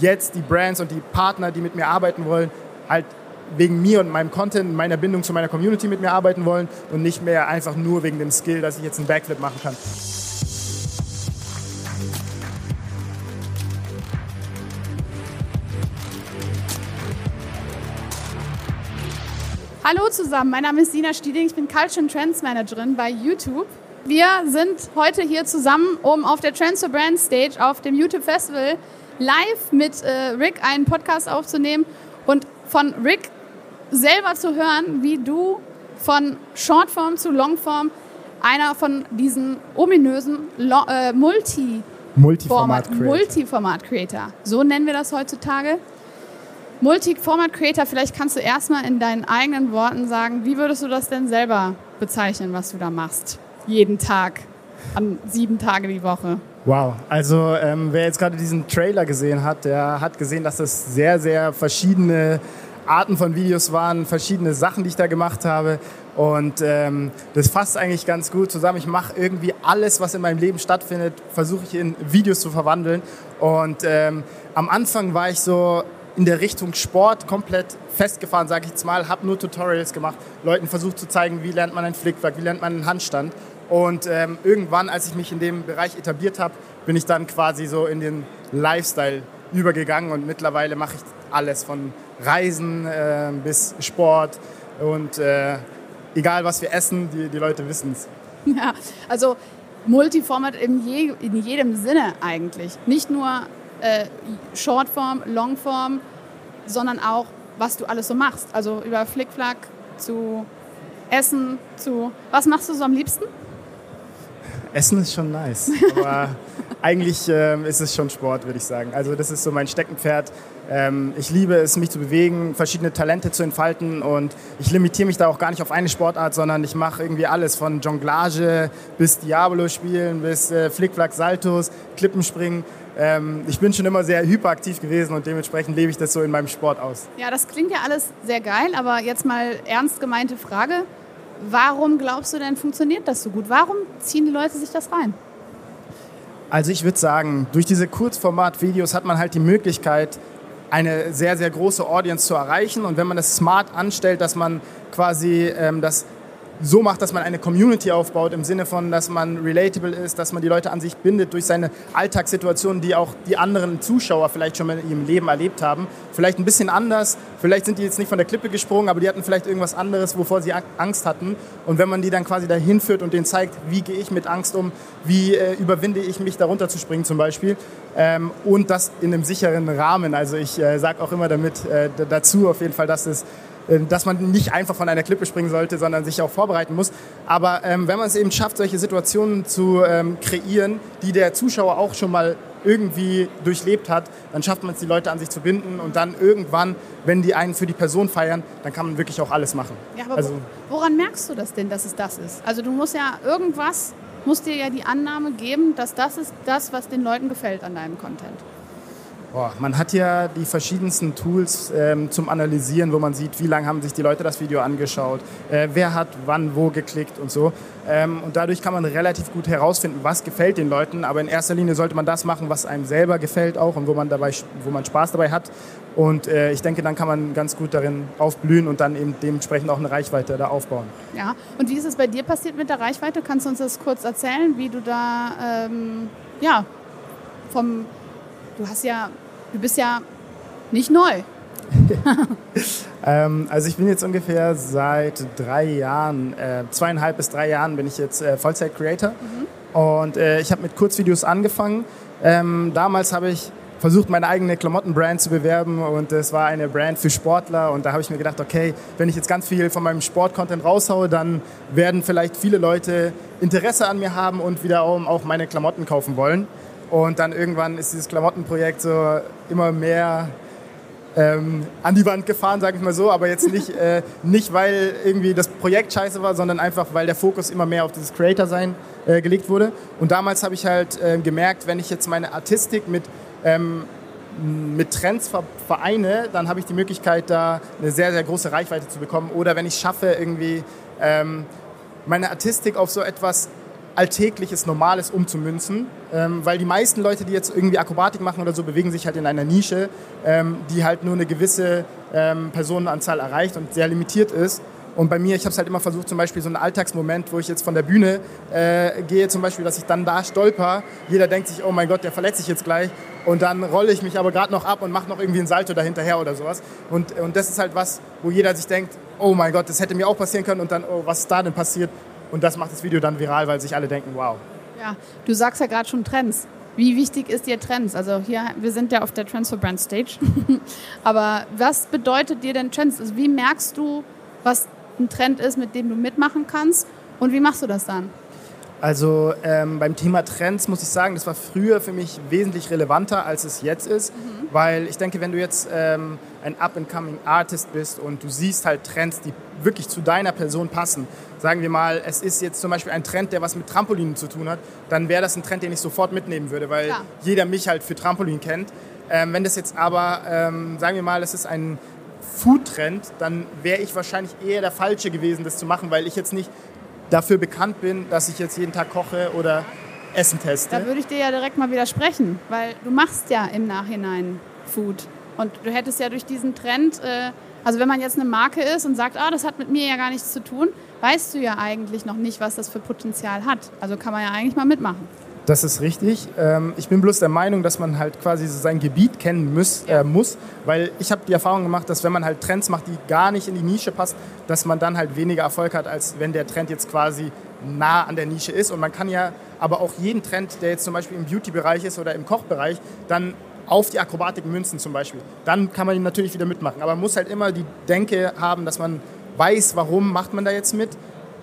jetzt die Brands und die Partner, die mit mir arbeiten wollen, halt wegen mir und meinem Content, meiner Bindung zu meiner Community mit mir arbeiten wollen und nicht mehr einfach nur wegen dem Skill, dass ich jetzt einen Backflip machen kann. Hallo zusammen, mein Name ist Sina Stieding, ich bin Culture and Trends Managerin bei YouTube. Wir sind heute hier zusammen, um auf der Transfer Brand Stage auf dem YouTube Festival live mit äh, Rick einen Podcast aufzunehmen und von Rick selber zu hören, wie du von Shortform zu Longform einer von diesen ominösen Lo äh, Multi Multiformat Creator. Multiformat Creator. So nennen wir das heutzutage. Multi-Format Creator, vielleicht kannst du erstmal in deinen eigenen Worten sagen, wie würdest du das denn selber bezeichnen, was du da machst? Jeden Tag, an sieben Tage die Woche. Wow, also ähm, wer jetzt gerade diesen Trailer gesehen hat, der hat gesehen, dass das sehr, sehr verschiedene Arten von Videos waren, verschiedene Sachen, die ich da gemacht habe. Und ähm, das fasst eigentlich ganz gut zusammen. Ich mache irgendwie alles, was in meinem Leben stattfindet, versuche ich in Videos zu verwandeln. Und ähm, am Anfang war ich so in der Richtung Sport komplett festgefahren, sage ich jetzt mal, habe nur Tutorials gemacht, Leuten versucht zu zeigen, wie lernt man einen Flickwerk, wie lernt man einen Handstand. Und ähm, irgendwann, als ich mich in dem Bereich etabliert habe, bin ich dann quasi so in den Lifestyle übergegangen und mittlerweile mache ich alles von Reisen äh, bis Sport und äh, egal was wir essen, die, die Leute wissen es. Ja, also Multiformat in, je, in jedem Sinne eigentlich. Nicht nur äh, Shortform, Longform, sondern auch, was du alles so machst. Also über Flickflack zu Essen, zu... Was machst du so am liebsten? Essen ist schon nice, aber eigentlich ähm, ist es schon Sport, würde ich sagen. Also das ist so mein Steckenpferd. Ähm, ich liebe es, mich zu bewegen, verschiedene Talente zu entfalten und ich limitiere mich da auch gar nicht auf eine Sportart, sondern ich mache irgendwie alles von Jonglage bis Diabolo spielen, bis äh, Flickflack, Saltos, Klippenspringen. Ähm, ich bin schon immer sehr hyperaktiv gewesen und dementsprechend lebe ich das so in meinem Sport aus. Ja, das klingt ja alles sehr geil, aber jetzt mal ernst gemeinte Frage. Warum glaubst du denn, funktioniert das so gut? Warum ziehen die Leute sich das rein? Also ich würde sagen, durch diese Kurzformat-Videos hat man halt die Möglichkeit, eine sehr, sehr große Audience zu erreichen. Und wenn man das smart anstellt, dass man quasi ähm, das so macht, dass man eine Community aufbaut, im Sinne von, dass man relatable ist, dass man die Leute an sich bindet durch seine Alltagssituationen, die auch die anderen Zuschauer vielleicht schon mal in ihrem Leben erlebt haben. Vielleicht ein bisschen anders, vielleicht sind die jetzt nicht von der Klippe gesprungen, aber die hatten vielleicht irgendwas anderes, wovor sie Angst hatten. Und wenn man die dann quasi dahin führt und denen zeigt, wie gehe ich mit Angst um, wie äh, überwinde ich mich, darunter zu springen zum Beispiel, ähm, und das in einem sicheren Rahmen. Also ich äh, sage auch immer damit äh, dazu auf jeden Fall, dass es dass man nicht einfach von einer Klippe springen sollte, sondern sich auch vorbereiten muss. Aber ähm, wenn man es eben schafft, solche Situationen zu ähm, kreieren, die der Zuschauer auch schon mal irgendwie durchlebt hat, dann schafft man es, die Leute an sich zu binden und dann irgendwann, wenn die einen für die Person feiern, dann kann man wirklich auch alles machen. Ja, aber also, woran merkst du das denn, dass es das ist? Also du musst ja irgendwas, musst dir ja die Annahme geben, dass das ist das, was den Leuten gefällt an deinem Content. Boah, man hat ja die verschiedensten Tools ähm, zum Analysieren, wo man sieht, wie lange haben sich die Leute das Video angeschaut, äh, wer hat wann wo geklickt und so. Ähm, und dadurch kann man relativ gut herausfinden, was gefällt den Leuten. Aber in erster Linie sollte man das machen, was einem selber gefällt auch und wo man, dabei, wo man Spaß dabei hat. Und äh, ich denke, dann kann man ganz gut darin aufblühen und dann eben dementsprechend auch eine Reichweite da aufbauen. Ja, und wie ist es bei dir passiert mit der Reichweite? Kannst du uns das kurz erzählen, wie du da, ähm, ja, vom, du hast ja Du bist ja nicht neu. ähm, also ich bin jetzt ungefähr seit drei Jahren, äh, zweieinhalb bis drei Jahren bin ich jetzt äh, Vollzeit-Creator. Mhm. Und äh, ich habe mit Kurzvideos angefangen. Ähm, damals habe ich versucht, meine eigene Klamottenbrand zu bewerben und es war eine Brand für Sportler und da habe ich mir gedacht, okay, wenn ich jetzt ganz viel von meinem Sportcontent raushaue, dann werden vielleicht viele Leute Interesse an mir haben und wiederum auch meine Klamotten kaufen wollen. Und dann irgendwann ist dieses Klamottenprojekt so immer mehr ähm, an die Wand gefahren, sage ich mal so, aber jetzt nicht, äh, nicht, weil irgendwie das Projekt scheiße war, sondern einfach, weil der Fokus immer mehr auf dieses Creator-Sein äh, gelegt wurde. Und damals habe ich halt äh, gemerkt, wenn ich jetzt meine Artistik mit, ähm, mit Trends vereine, dann habe ich die Möglichkeit, da eine sehr, sehr große Reichweite zu bekommen. Oder wenn ich schaffe, irgendwie ähm, meine Artistik auf so etwas Alltägliches, Normales umzumünzen. Ähm, weil die meisten Leute, die jetzt irgendwie Akrobatik machen oder so, bewegen sich halt in einer Nische, ähm, die halt nur eine gewisse ähm, Personenanzahl erreicht und sehr limitiert ist. Und bei mir, ich habe es halt immer versucht, zum Beispiel so einen Alltagsmoment, wo ich jetzt von der Bühne äh, gehe, zum Beispiel, dass ich dann da stolper. Jeder denkt sich, oh mein Gott, der verletzt sich jetzt gleich. Und dann rolle ich mich aber gerade noch ab und mache noch irgendwie einen Salto dahinterher oder sowas. Und, und das ist halt was, wo jeder sich denkt, oh mein Gott, das hätte mir auch passieren können. Und dann, oh, was ist da denn passiert? Und das macht das Video dann viral, weil sich alle denken, wow. Ja, du sagst ja gerade schon Trends. Wie wichtig ist dir Trends? Also hier, wir sind ja auf der Transfer Brand Stage. aber was bedeutet dir denn Trends? Also wie merkst du, was ein Trend ist, mit dem du mitmachen kannst. Und wie machst du das dann? Also ähm, beim Thema Trends muss ich sagen, das war früher für mich wesentlich relevanter, als es jetzt ist, mhm. weil ich denke, wenn du jetzt ähm, ein up-and-coming Artist bist und du siehst halt Trends, die wirklich zu deiner Person passen, sagen wir mal, es ist jetzt zum Beispiel ein Trend, der was mit Trampolinen zu tun hat, dann wäre das ein Trend, den ich sofort mitnehmen würde, weil Klar. jeder mich halt für Trampolin kennt. Ähm, wenn das jetzt aber, ähm, sagen wir mal, es ist ein Food-Trend, dann wäre ich wahrscheinlich eher der Falsche gewesen, das zu machen, weil ich jetzt nicht dafür bekannt bin, dass ich jetzt jeden Tag koche oder Essen teste. Da würde ich dir ja direkt mal widersprechen, weil du machst ja im Nachhinein Food. Und du hättest ja durch diesen Trend, äh, also wenn man jetzt eine Marke ist und sagt, ah, das hat mit mir ja gar nichts zu tun, weißt du ja eigentlich noch nicht, was das für Potenzial hat. Also kann man ja eigentlich mal mitmachen. Das ist richtig. Ähm, ich bin bloß der Meinung, dass man halt quasi sein Gebiet kennen muss, äh, muss weil ich habe die Erfahrung gemacht, dass wenn man halt Trends macht, die gar nicht in die Nische passen, dass man dann halt weniger Erfolg hat, als wenn der Trend jetzt quasi nah an der Nische ist. Und man kann ja aber auch jeden Trend, der jetzt zum Beispiel im Beauty-Bereich ist oder im Kochbereich, dann auf die Akrobatik münzen zum Beispiel. Dann kann man ihn natürlich wieder mitmachen. Aber man muss halt immer die Denke haben, dass man weiß, warum macht man da jetzt mit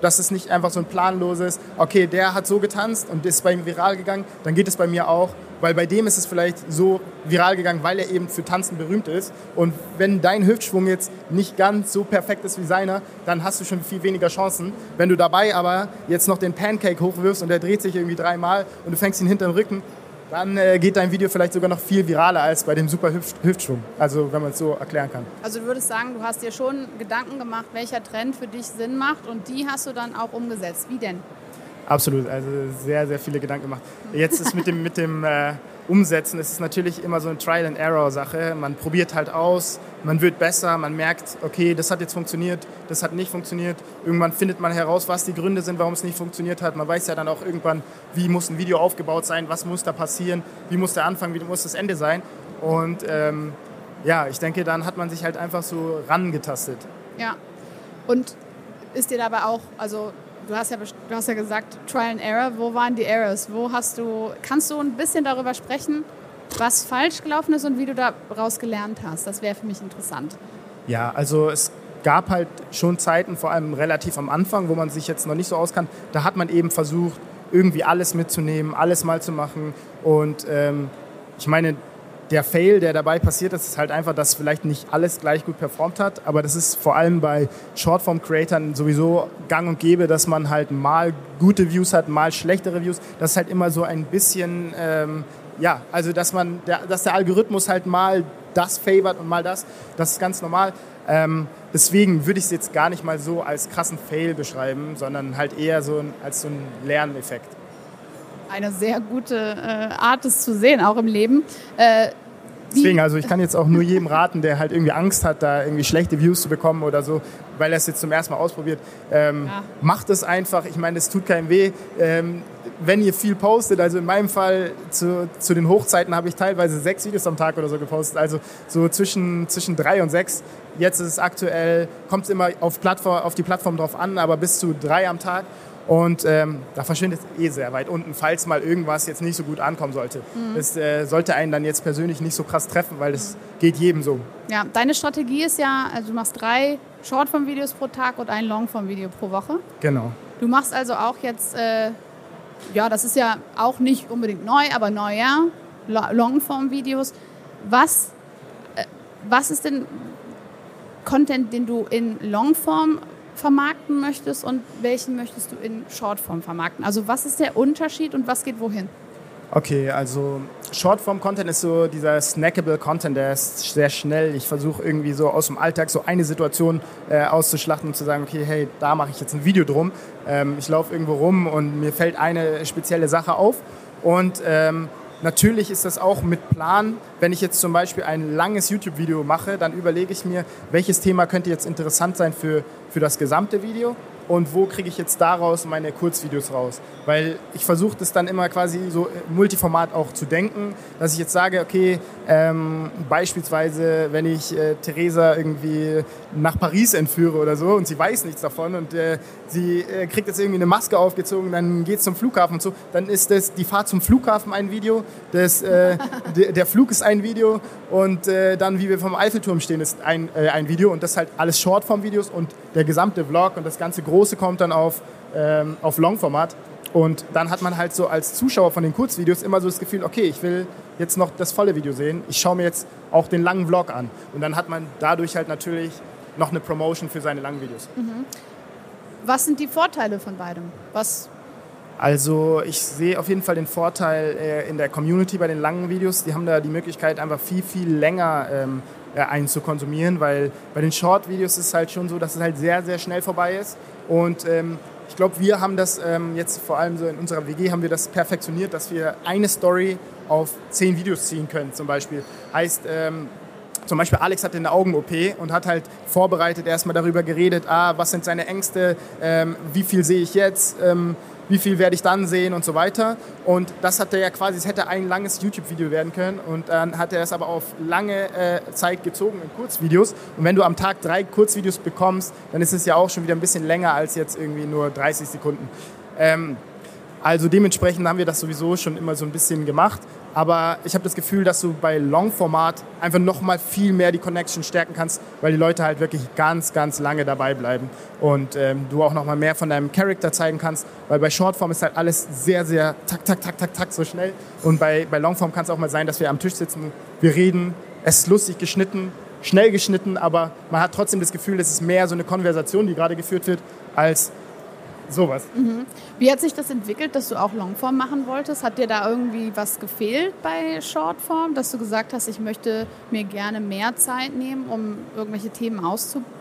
dass es nicht einfach so ein planloses, okay, der hat so getanzt und ist bei ihm viral gegangen, dann geht es bei mir auch. Weil bei dem ist es vielleicht so viral gegangen, weil er eben für Tanzen berühmt ist. Und wenn dein Hüftschwung jetzt nicht ganz so perfekt ist wie seiner, dann hast du schon viel weniger Chancen. Wenn du dabei aber jetzt noch den Pancake hochwirfst und der dreht sich irgendwie dreimal und du fängst ihn hinter den Rücken, dann äh, geht dein Video vielleicht sogar noch viel viraler als bei dem super Hüft Hüftschwung. Also wenn man es so erklären kann. Also du würdest sagen, du hast dir schon Gedanken gemacht, welcher Trend für dich Sinn macht und die hast du dann auch umgesetzt. Wie denn? Absolut, also sehr, sehr viele Gedanken gemacht. Jetzt ist mit dem, mit dem äh, Umsetzen, es ist natürlich immer so eine Trial-and-Error-Sache. Man probiert halt aus, man wird besser, man merkt, okay, das hat jetzt funktioniert, das hat nicht funktioniert. Irgendwann findet man heraus, was die Gründe sind, warum es nicht funktioniert hat. Man weiß ja dann auch irgendwann, wie muss ein Video aufgebaut sein, was muss da passieren, wie muss der Anfang, wie muss das Ende sein. Und ähm, ja, ich denke, dann hat man sich halt einfach so rangetastet. Ja. Und ist dir dabei auch, also du hast ja, du hast ja gesagt, Trial and Error. Wo waren die Errors? Wo hast du, kannst du ein bisschen darüber sprechen, was falsch gelaufen ist und wie du daraus gelernt hast? Das wäre für mich interessant. Ja, also es gab halt schon Zeiten, vor allem relativ am Anfang, wo man sich jetzt noch nicht so auskann. Da hat man eben versucht, irgendwie alles mitzunehmen, alles mal zu machen. Und ähm, ich meine, der Fail, der dabei passiert ist, ist halt einfach, dass vielleicht nicht alles gleich gut performt hat. Aber das ist vor allem bei Shortform-Creatern sowieso gang und gäbe, dass man halt mal gute Views hat, mal schlechtere Views. Das ist halt immer so ein bisschen, ähm, ja, also dass man, der, dass der Algorithmus halt mal das favort und mal das. Das ist ganz normal. Ähm, deswegen würde ich es jetzt gar nicht mal so als krassen Fail beschreiben, sondern halt eher so als so ein Lerneffekt eine sehr gute äh, Art, es zu sehen, auch im Leben. Äh, Deswegen, also ich kann jetzt auch nur jedem raten, der halt irgendwie Angst hat, da irgendwie schlechte Views zu bekommen oder so, weil er es jetzt zum ersten Mal ausprobiert. Ähm, ja. Macht es einfach. Ich meine, es tut keinem weh. Ähm, wenn ihr viel postet, also in meinem Fall zu, zu den Hochzeiten habe ich teilweise sechs Videos am Tag oder so gepostet, also so zwischen, zwischen drei und sechs. Jetzt ist es aktuell, kommt es immer auf, Plattform, auf die Plattform drauf an, aber bis zu drei am Tag. Und ähm, da verschwindet es eh sehr weit unten, falls mal irgendwas jetzt nicht so gut ankommen sollte. Mhm. Das äh, sollte einen dann jetzt persönlich nicht so krass treffen, weil das geht jedem so. Ja, deine Strategie ist ja, also du machst drei Shortform-Videos pro Tag und ein Longform-Video pro Woche. Genau. Du machst also auch jetzt, äh, ja, das ist ja auch nicht unbedingt neu, aber neuer, Longform-Videos. Was, äh, was ist denn Content, den du in Longform vermarkten möchtest und welchen möchtest du in Shortform vermarkten? Also was ist der Unterschied und was geht wohin? Okay, also Shortform-Content ist so dieser snackable Content, der ist sehr schnell. Ich versuche irgendwie so aus dem Alltag so eine Situation äh, auszuschlachten und zu sagen, okay, hey, da mache ich jetzt ein Video drum. Ähm, ich laufe irgendwo rum und mir fällt eine spezielle Sache auf und ähm, Natürlich ist das auch mit Plan. Wenn ich jetzt zum Beispiel ein langes YouTube-Video mache, dann überlege ich mir, welches Thema könnte jetzt interessant sein für, für das gesamte Video und wo kriege ich jetzt daraus meine Kurzvideos raus. Weil ich versuche das dann immer quasi so multiformat auch zu denken, dass ich jetzt sage, okay, ähm, beispielsweise, wenn ich äh, Theresa irgendwie nach Paris entführe oder so und sie weiß nichts davon und äh, sie äh, kriegt jetzt irgendwie eine Maske aufgezogen, dann geht es zum Flughafen und so, dann ist das die Fahrt zum Flughafen ein Video, das, äh, der, der Flug ist ein Video und äh, dann, wie wir vom Eiffelturm stehen, ist ein, äh, ein Video und das halt alles Shortform-Videos und der gesamte Vlog und das ganze Große kommt dann auf, ähm, auf Longformat. Und dann hat man halt so als Zuschauer von den Kurzvideos immer so das Gefühl, okay, ich will jetzt noch das volle Video sehen. Ich schaue mir jetzt auch den langen Vlog an. Und dann hat man dadurch halt natürlich noch eine Promotion für seine langen Videos. Mhm. Was sind die Vorteile von beidem? Was also ich sehe auf jeden Fall den Vorteil äh, in der Community bei den langen Videos. Die haben da die Möglichkeit, einfach viel, viel länger ähm, äh, einen zu konsumieren, weil bei den Short-Videos ist es halt schon so, dass es halt sehr, sehr schnell vorbei ist. Und ähm, ich glaube, wir haben das ähm, jetzt vor allem so in unserer WG haben wir das perfektioniert, dass wir eine Story auf zehn Videos ziehen können zum Beispiel. Heißt, ähm, zum Beispiel Alex hatte eine Augen-OP und hat halt vorbereitet erstmal darüber geredet, ah, was sind seine Ängste, ähm, wie viel sehe ich jetzt, ähm, wie viel werde ich dann sehen und so weiter. Und das hat er ja quasi, es hätte ein langes YouTube-Video werden können und dann hat er es aber auf lange äh, Zeit gezogen in Kurzvideos. Und wenn du am Tag drei Kurzvideos bekommst, dann ist es ja auch schon wieder ein bisschen länger als jetzt irgendwie nur 30 Sekunden. Ähm, also dementsprechend haben wir das sowieso schon immer so ein bisschen gemacht. Aber ich habe das Gefühl, dass du bei Longformat einfach noch mal viel mehr die Connection stärken kannst, weil die Leute halt wirklich ganz, ganz lange dabei bleiben. Und ähm, du auch noch mal mehr von deinem Charakter zeigen kannst, weil bei Shortform ist halt alles sehr, sehr tak, tak, tak, tak, tak so schnell. Und bei, bei Longform kann es auch mal sein, dass wir am Tisch sitzen, wir reden, es ist lustig geschnitten, schnell geschnitten, aber man hat trotzdem das Gefühl, es ist mehr so eine Konversation, die gerade geführt wird, als sowas. Mhm. Wie hat sich das entwickelt, dass du auch Longform machen wolltest? Hat dir da irgendwie was gefehlt bei Shortform, dass du gesagt hast, ich möchte mir gerne mehr Zeit nehmen, um irgendwelche Themen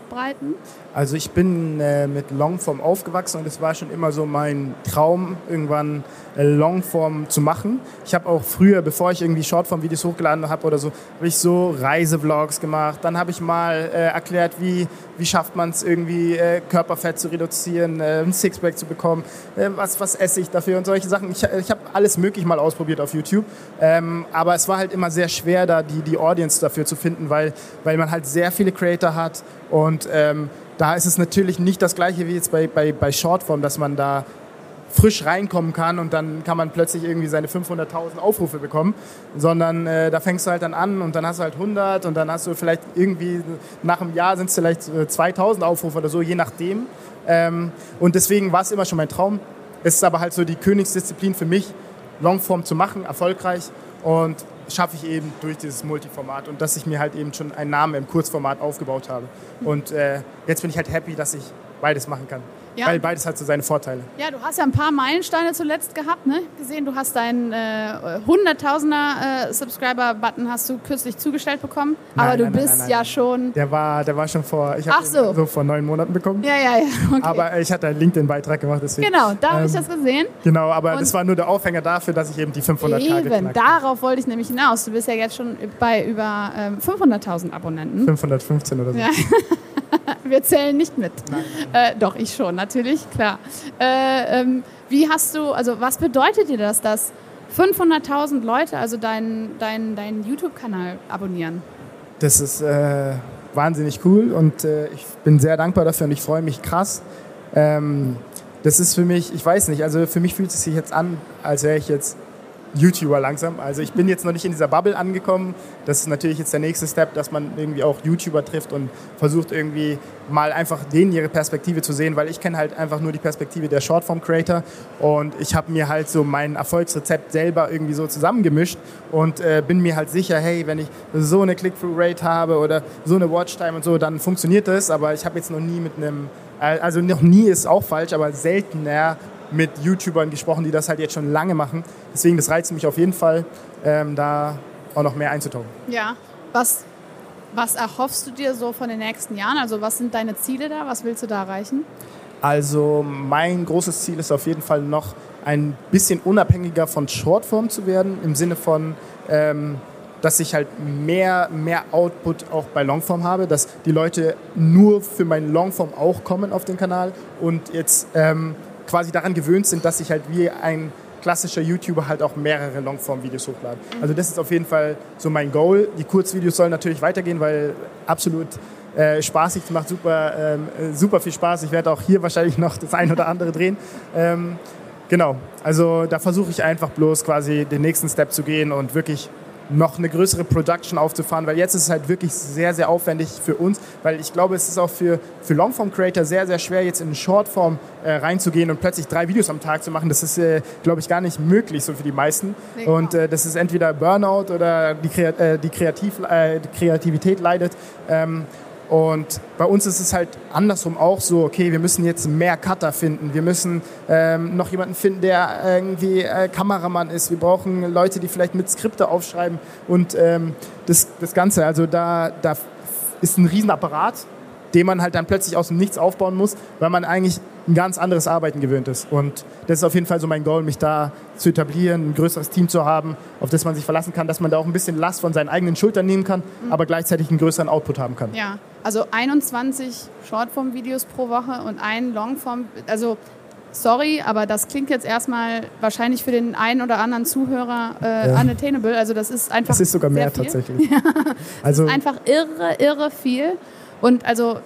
auszubreiten? Also ich bin äh, mit Longform aufgewachsen und es war schon immer so mein Traum, irgendwann äh, Longform zu machen. Ich habe auch früher, bevor ich irgendwie Shortform-Videos hochgeladen habe oder so, habe ich so Reisevlogs gemacht. Dann habe ich mal äh, erklärt, wie, wie schafft man es irgendwie äh, Körperfett zu reduzieren, äh, ein Sixpack zu bekommen, äh, was, was esse ich dafür und solche Sachen. Ich, ich habe alles möglich mal ausprobiert auf YouTube, ähm, aber es war halt immer sehr schwer, da die, die Audience dafür zu finden, weil, weil man halt sehr viele Creator hat und ähm, da ist es natürlich nicht das gleiche wie jetzt bei, bei, bei Shortform, dass man da frisch reinkommen kann und dann kann man plötzlich irgendwie seine 500.000 Aufrufe bekommen, sondern äh, da fängst du halt dann an und dann hast du halt 100 und dann hast du vielleicht irgendwie nach einem Jahr sind es vielleicht 2000 äh, Aufrufe oder so, je nachdem. Ähm, und deswegen war es immer schon mein Traum. Es ist aber halt so die Königsdisziplin für mich, Longform zu machen, erfolgreich und schaffe ich eben durch dieses Multiformat und dass ich mir halt eben schon einen Namen im Kurzformat aufgebaut habe. Und äh, jetzt bin ich halt happy, dass ich beides machen kann. Ja. Weil beides hat so seine Vorteile. Ja, du hast ja ein paar Meilensteine zuletzt gehabt, ne? Gesehen, du hast deinen äh, 100.000er äh, Subscriber-Button hast du kürzlich zugestellt bekommen. Nein, aber du nein, bist nein, ja schon. Der war, der war schon vor. Ich habe so. so vor neun Monaten bekommen. Ja, ja, ja. Okay. Aber ich hatte einen LinkedIn-Beitrag gemacht, deswegen. Genau, da habe ähm, ich das gesehen. Genau, aber Und das war nur der Aufhänger dafür, dass ich eben die 500 Eben, geknackt darauf wollte ich nämlich hinaus. Du bist ja jetzt schon bei über ähm, 500.000 Abonnenten. 515 oder so. Ja. Wir zählen nicht mit. Äh, doch, ich schon, natürlich, klar. Äh, ähm, wie hast du, also was bedeutet dir das, dass 500.000 Leute also deinen dein, dein YouTube-Kanal abonnieren? Das ist äh, wahnsinnig cool und äh, ich bin sehr dankbar dafür und ich freue mich krass. Ähm, das ist für mich, ich weiß nicht, also für mich fühlt es sich jetzt an, als wäre ich jetzt YouTuber langsam. Also ich bin jetzt noch nicht in dieser Bubble angekommen. Das ist natürlich jetzt der nächste Step, dass man irgendwie auch YouTuber trifft und versucht irgendwie mal einfach denen ihre Perspektive zu sehen, weil ich kenne halt einfach nur die Perspektive der Shortform-Creator und ich habe mir halt so mein Erfolgsrezept selber irgendwie so zusammengemischt und äh, bin mir halt sicher, hey, wenn ich so eine Click-Through-Rate habe oder so eine Watchtime und so, dann funktioniert das, aber ich habe jetzt noch nie mit einem, äh, also noch nie ist auch falsch, aber seltener mit YouTubern gesprochen, die das halt jetzt schon lange machen. Deswegen, das reizt mich auf jeden Fall, ähm, da auch noch mehr einzutauchen. Ja, was, was erhoffst du dir so von den nächsten Jahren? Also was sind deine Ziele da? Was willst du da erreichen? Also mein großes Ziel ist auf jeden Fall noch ein bisschen unabhängiger von Shortform zu werden, im Sinne von, ähm, dass ich halt mehr, mehr Output auch bei Longform habe, dass die Leute nur für meinen Longform auch kommen auf den Kanal und jetzt ähm, quasi daran gewöhnt sind, dass ich halt wie ein klassischer YouTuber halt auch mehrere Longform-Videos hochlade. Also das ist auf jeden Fall so mein Goal. Die Kurzvideos sollen natürlich weitergehen, weil absolut äh, spaßig, es macht super, ähm, äh, super viel Spaß. Ich werde auch hier wahrscheinlich noch das ein oder andere drehen. Ähm, genau, also da versuche ich einfach bloß quasi den nächsten Step zu gehen und wirklich noch eine größere Production aufzufahren, weil jetzt ist es halt wirklich sehr, sehr aufwendig für uns, weil ich glaube, es ist auch für, für Longform-Creator sehr, sehr schwer, jetzt in Shortform äh, reinzugehen und plötzlich drei Videos am Tag zu machen. Das ist, äh, glaube ich, gar nicht möglich so für die meisten. Nee, und äh, das ist entweder Burnout oder die, Kreat äh, die, Kreativ äh, die Kreativität leidet. Ähm, und bei uns ist es halt andersrum auch so, okay, wir müssen jetzt mehr Cutter finden, wir müssen ähm, noch jemanden finden, der irgendwie äh, Kameramann ist, wir brauchen Leute, die vielleicht mit Skripte aufschreiben. Und ähm, das, das Ganze, also da, da ist ein Riesenapparat, den man halt dann plötzlich aus dem Nichts aufbauen muss, weil man eigentlich ein ganz anderes Arbeiten gewöhnt ist. Und das ist auf jeden Fall so mein Goal, mich da zu etablieren, ein größeres Team zu haben, auf das man sich verlassen kann, dass man da auch ein bisschen Last von seinen eigenen Schultern nehmen kann, mhm. aber gleichzeitig einen größeren Output haben kann. Ja, also 21 Shortform-Videos pro Woche und ein Longform, also sorry, aber das klingt jetzt erstmal wahrscheinlich für den einen oder anderen Zuhörer äh, ja. unattainable. Also das ist einfach. Das ist sogar mehr viel. tatsächlich. Ja. Also ist einfach irre, irre viel. Und also,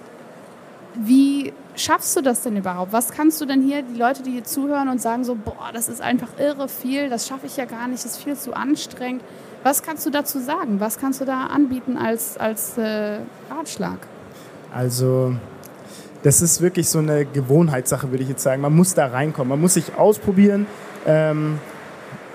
wie schaffst du das denn überhaupt? Was kannst du denn hier, die Leute, die hier zuhören und sagen so, boah, das ist einfach irre viel, das schaffe ich ja gar nicht, das ist viel zu anstrengend. Was kannst du dazu sagen? Was kannst du da anbieten als, als äh, Ratschlag? Also, das ist wirklich so eine Gewohnheitssache, würde ich jetzt sagen. Man muss da reinkommen, man muss sich ausprobieren. Ähm,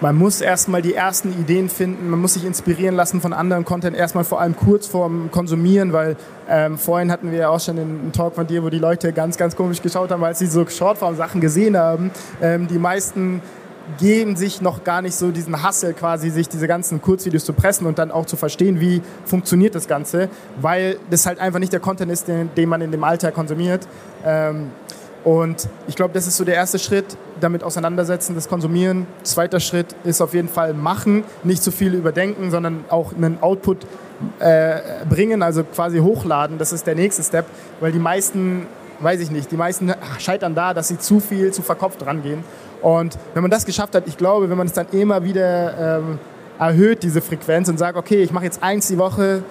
man muss erstmal die ersten Ideen finden, man muss sich inspirieren lassen von anderen Content, erstmal vor allem kurz vorm Konsumieren, weil ähm, vorhin hatten wir ja auch schon einen Talk von dir, wo die Leute ganz, ganz komisch geschaut haben, als sie so Shortform-Sachen gesehen haben. Ähm, die meisten geben sich noch gar nicht so diesen Hassel quasi, sich diese ganzen Kurzvideos zu pressen und dann auch zu verstehen, wie funktioniert das Ganze, weil das halt einfach nicht der Content ist, den, den man in dem Alter konsumiert. Ähm, und ich glaube, das ist so der erste Schritt, damit auseinandersetzen, das Konsumieren. Zweiter Schritt ist auf jeden Fall machen, nicht zu viel überdenken, sondern auch einen Output äh, bringen, also quasi hochladen. Das ist der nächste Step, weil die meisten, weiß ich nicht, die meisten scheitern da, dass sie zu viel, zu verkopft rangehen. Und wenn man das geschafft hat, ich glaube, wenn man es dann immer wieder ähm, erhöht, diese Frequenz und sagt, okay, ich mache jetzt eins die Woche,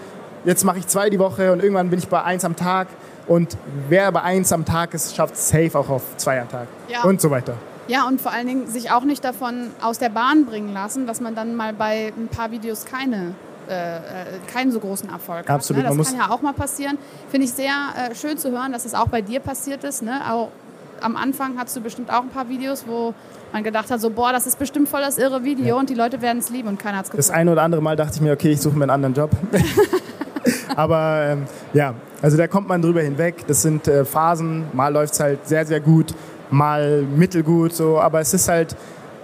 jetzt mache ich zwei die Woche und irgendwann bin ich bei eins am Tag, und wer bei eins am Tag ist, schafft es safe auch auf zwei am Tag. Ja. Und so weiter. Ja, und vor allen Dingen sich auch nicht davon aus der Bahn bringen lassen, dass man dann mal bei ein paar Videos keine äh, äh keinen so großen Erfolg Absolut. hat. Ne? Das kann ja auch mal passieren. Finde ich sehr äh, schön zu hören, dass es auch bei dir passiert ist. Ne? Auch am Anfang hast du bestimmt auch ein paar Videos, wo man gedacht hat, so, boah, das ist bestimmt voll das irre Video ja. und die Leute werden es lieben und keiner hat es gefunden. Das eine oder andere Mal dachte ich mir, okay, ich suche mir einen anderen Job. Aber ähm, ja, also da kommt man drüber hinweg. Das sind äh, Phasen. Mal läuft es halt sehr, sehr gut, mal mittelgut. So. Aber es ist halt,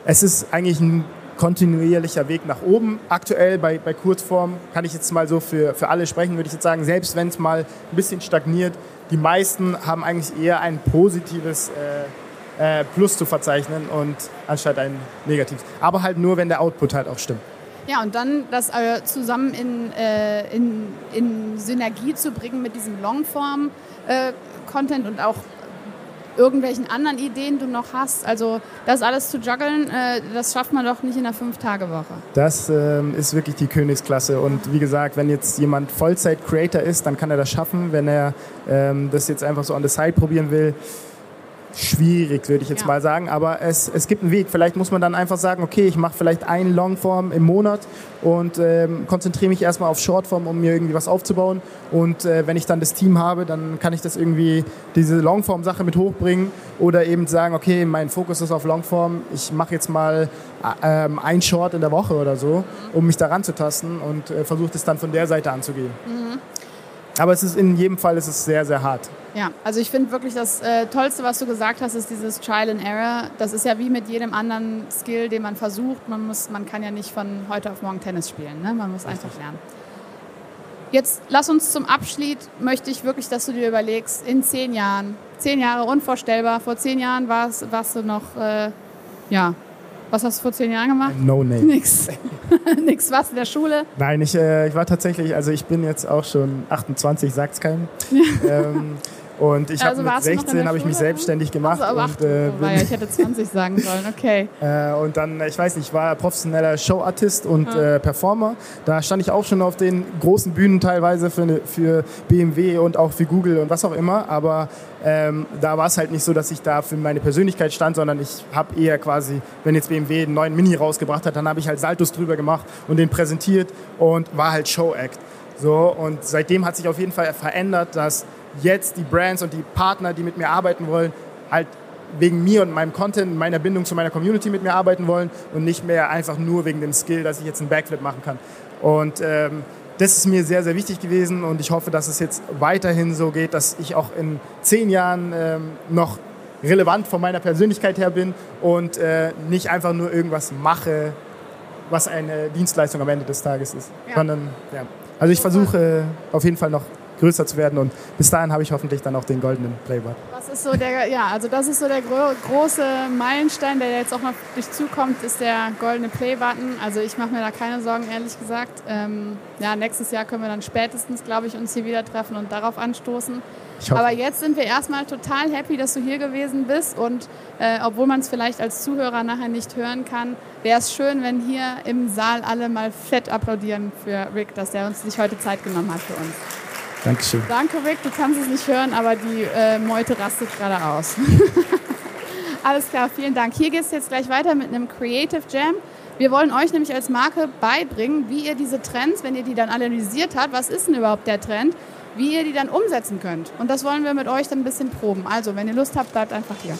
es ist eigentlich ein kontinuierlicher Weg nach oben. Aktuell bei, bei Kurzform kann ich jetzt mal so für, für alle sprechen, würde ich jetzt sagen, selbst wenn es mal ein bisschen stagniert, die meisten haben eigentlich eher ein positives äh, äh, Plus zu verzeichnen und anstatt ein negatives. Aber halt nur, wenn der Output halt auch stimmt. Ja, und dann das äh, zusammen in, äh, in, in Synergie zu bringen mit diesem Longform-Content äh, und auch irgendwelchen anderen Ideen du noch hast. Also das alles zu juggeln, äh, das schafft man doch nicht in einer Fünf-Tage-Woche. Das ähm, ist wirklich die Königsklasse. Und wie gesagt, wenn jetzt jemand Vollzeit-Creator ist, dann kann er das schaffen. Wenn er ähm, das jetzt einfach so on the side probieren will, schwierig, würde ich jetzt ja. mal sagen. Aber es, es gibt einen Weg. Vielleicht muss man dann einfach sagen, okay, ich mache vielleicht einen Longform im Monat und ähm, konzentriere mich erstmal auf Shortform, um mir irgendwie was aufzubauen. Und äh, wenn ich dann das Team habe, dann kann ich das irgendwie, diese Longform-Sache mit hochbringen oder eben sagen, okay, mein Fokus ist auf Longform. Ich mache jetzt mal äh, ähm, ein Short in der Woche oder so, um mich daran zu tasten und äh, versuche das dann von der Seite anzugehen. Mhm. Aber es ist in jedem Fall ist es sehr, sehr hart. Ja, also ich finde wirklich das äh, Tollste, was du gesagt hast, ist dieses Trial and Error. Das ist ja wie mit jedem anderen Skill, den man versucht. Man, muss, man kann ja nicht von heute auf morgen Tennis spielen. Ne? Man muss einfach lernen. Jetzt lass uns zum Abschied, möchte ich wirklich, dass du dir überlegst, in zehn Jahren, zehn Jahre unvorstellbar, vor zehn Jahren warst, warst du noch, äh, ja, was hast du vor zehn Jahren gemacht? No name. Nix. Nix. Was in der Schule? Nein, ich, äh, ich war tatsächlich, also ich bin jetzt auch schon 28, sagt's keinem. ähm, und ich Also habe mit warst du noch in 16 der habe ich mich selbstständig gemacht. Also, und, äh, oh, weia, ich hätte 20 sagen sollen, okay. Äh, und dann, ich weiß nicht, ich war professioneller Showartist und Ja. äh, Performer. Da stand ich auch schon auf den großen Bühnen teilweise für, ne- für BMW und auch für Google und was auch immer. Aber ähm, da war es halt nicht so, dass ich da für meine Persönlichkeit stand, sondern ich habe eher quasi, wenn jetzt BMW einen neuen Mini rausgebracht hat, dann habe ich halt Saltos drüber gemacht und den präsentiert und war halt Show-Act. So, und seitdem hat sich auf jeden Fall verändert, dass jetzt die Brands und die Partner, die mit mir arbeiten wollen, halt wegen mir und meinem Content, meiner Bindung zu meiner Community mit mir arbeiten wollen und nicht mehr einfach nur wegen dem Skill, dass ich jetzt einen Backflip machen kann. Und ähm, das ist mir sehr, sehr wichtig gewesen und ich hoffe, dass es jetzt weiterhin so geht, dass ich auch in zehn Jahren ähm, noch relevant von meiner Persönlichkeit her bin und äh, nicht einfach nur irgendwas mache, was eine Dienstleistung am Ende des Tages ist. Ja. Sondern, ja. Also ich versuche auf jeden Fall noch größer zu werden und bis dahin habe ich hoffentlich dann auch den goldenen Playbot. Was ist so der, ja, also das ist so der gro große Meilenstein, der jetzt auch noch durch zukommt, ist der goldene Play-Button. Also ich mache mir da keine Sorgen, ehrlich gesagt. Ähm, ja, nächstes Jahr können wir dann spätestens, glaube ich, uns hier wieder treffen und darauf anstoßen. Aber jetzt sind wir erstmal total happy, dass du hier gewesen bist und äh, obwohl man es vielleicht als Zuhörer nachher nicht hören kann, wäre es schön, wenn hier im Saal alle mal fett applaudieren für Rick, dass er uns sich heute Zeit genommen hat für uns. Dankeschön. Danke, Rick. Du kannst es nicht hören, aber die äh, Meute rastet gerade aus. Alles klar, vielen Dank. Hier geht es jetzt gleich weiter mit einem Creative Jam. Wir wollen euch nämlich als Marke beibringen, wie ihr diese Trends, wenn ihr die dann analysiert habt, was ist denn überhaupt der Trend, wie ihr die dann umsetzen könnt. Und das wollen wir mit euch dann ein bisschen proben. Also, wenn ihr Lust habt, bleibt einfach hier.